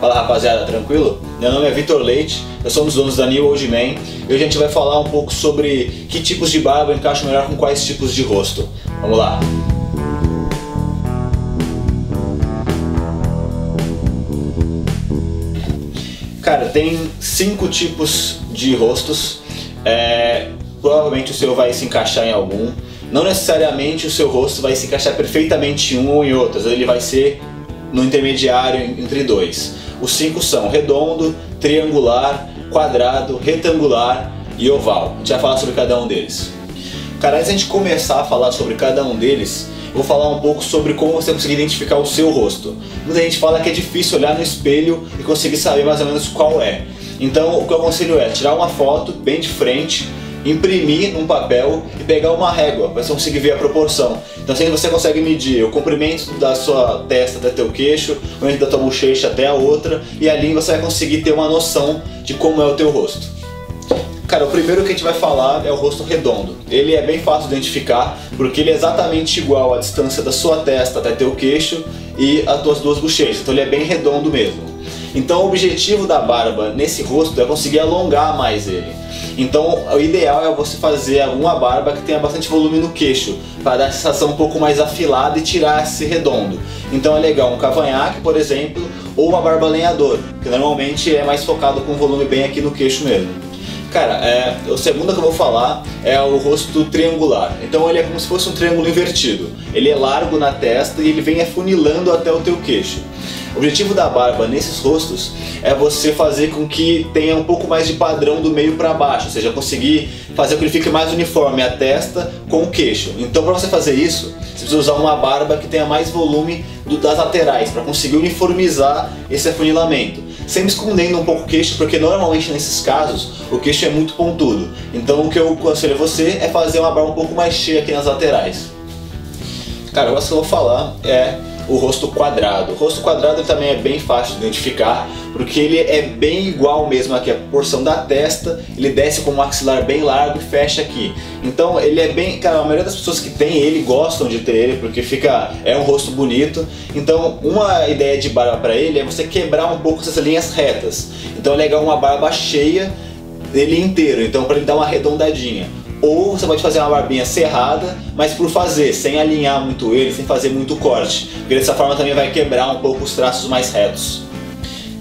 Fala rapaziada, tranquilo? Meu nome é Vitor Leite, eu sou um dos donos da New Old Man e hoje a gente vai falar um pouco sobre que tipos de barba encaixam melhor com quais tipos de rosto. Vamos lá! Cara, tem cinco tipos de rostos. É, provavelmente o seu vai se encaixar em algum. Não necessariamente o seu rosto vai se encaixar perfeitamente em um ou em outro, ele vai ser no intermediário entre dois. Os cinco são redondo, triangular, quadrado, retangular e oval. A gente vai falar sobre cada um deles. Cara, antes de a gente começar a falar sobre cada um deles, eu vou falar um pouco sobre como você conseguir identificar o seu rosto. Muita gente fala que é difícil olhar no espelho e conseguir saber mais ou menos qual é. Então, o que eu aconselho é tirar uma foto bem de frente, imprimir num papel e pegar uma régua você conseguir ver a proporção. Então assim você consegue medir o comprimento da sua testa até teu queixo, o comprimento da tua bochecha até a outra e ali você vai conseguir ter uma noção de como é o teu rosto. Cara, o primeiro que a gente vai falar é o rosto redondo. Ele é bem fácil de identificar porque ele é exatamente igual à distância da sua testa até teu queixo e as tuas duas bochechas. Então ele é bem redondo mesmo. Então o objetivo da barba nesse rosto é conseguir alongar mais ele. Então o ideal é você fazer alguma barba que tenha bastante volume no queixo, para dar a sensação um pouco mais afilada e tirar esse redondo. Então é legal um cavanhaque, por exemplo, ou uma barba lenhador, que normalmente é mais focado com volume bem aqui no queixo mesmo. Cara, é, o segundo que eu vou falar é o rosto triangular. Então ele é como se fosse um triângulo invertido. Ele é largo na testa e ele vem afunilando até o teu queixo. O objetivo da barba nesses rostos é você fazer com que tenha um pouco mais de padrão do meio para baixo, ou seja, conseguir fazer com que ele fique mais uniforme a testa com o queixo. Então, para você fazer isso, você precisa usar uma barba que tenha mais volume das laterais para conseguir uniformizar esse afunilamento. Sempre escondendo um pouco o queixo, porque normalmente nesses casos o queixo é muito pontudo. Então, o que eu aconselho a você é fazer uma barba um pouco mais cheia aqui nas laterais. Cara, o que eu vou falar é o rosto quadrado. O rosto quadrado também é bem fácil de identificar, porque ele é bem igual mesmo aqui, a porção da testa, ele desce com o maxilar bem largo e fecha aqui. Então ele é bem, cara, a maioria das pessoas que tem ele gostam de ter ele, porque fica, é um rosto bonito. Então uma ideia de barba para ele é você quebrar um pouco essas linhas retas. Então é legal uma barba cheia dele inteiro, então para ele dar uma arredondadinha. Ou você pode fazer uma barbinha cerrada, mas por fazer, sem alinhar muito ele, sem fazer muito corte. Porque dessa forma também vai quebrar um pouco os traços mais retos.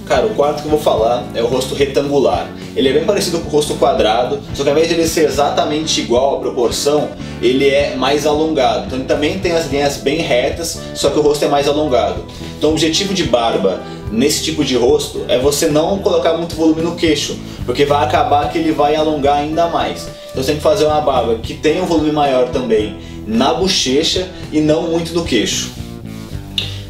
Cara, o quarto que eu vou falar é o rosto retangular. Ele é bem parecido com o rosto quadrado, só que ao invés de ele ser exatamente igual à proporção, ele é mais alongado. Então ele também tem as linhas bem retas, só que o rosto é mais alongado. Então o objetivo de barba nesse tipo de rosto é você não colocar muito volume no queixo, porque vai acabar que ele vai alongar ainda mais. Então você tem que fazer uma barba que tenha um volume maior também na bochecha e não muito no queixo.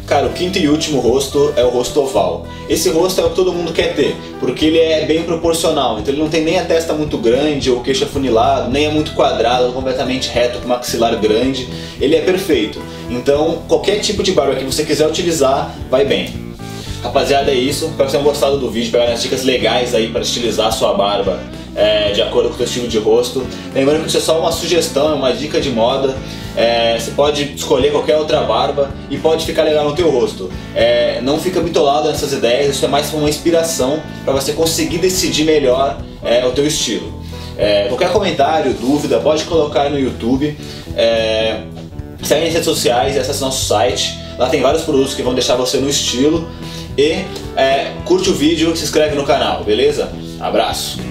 Cara, o quinto e último rosto é o rosto oval. Esse rosto é o que todo mundo quer ter, porque ele é bem proporcional. Então ele não tem nem a testa muito grande ou queixo afunilado, nem é muito quadrado, completamente reto com maxilar grande. Ele é perfeito. Então qualquer tipo de barba que você quiser utilizar vai bem. Rapaziada, é isso. Espero que vocês tenham gostado do vídeo, pegar as dicas legais aí para estilizar a sua barba é, de acordo com o seu estilo de rosto. Lembrando que isso é só uma sugestão, é uma dica de moda. É, você pode escolher qualquer outra barba e pode ficar legal no teu rosto. É, não fica bitolado nessas ideias, isso é mais uma inspiração para você conseguir decidir melhor é, o teu estilo. É, qualquer comentário, dúvida, pode colocar no YouTube. É, segue nas redes sociais, acesse nosso site. Lá tem vários produtos que vão deixar você no estilo. E curte o vídeo e se inscreve no canal, beleza? Abraço!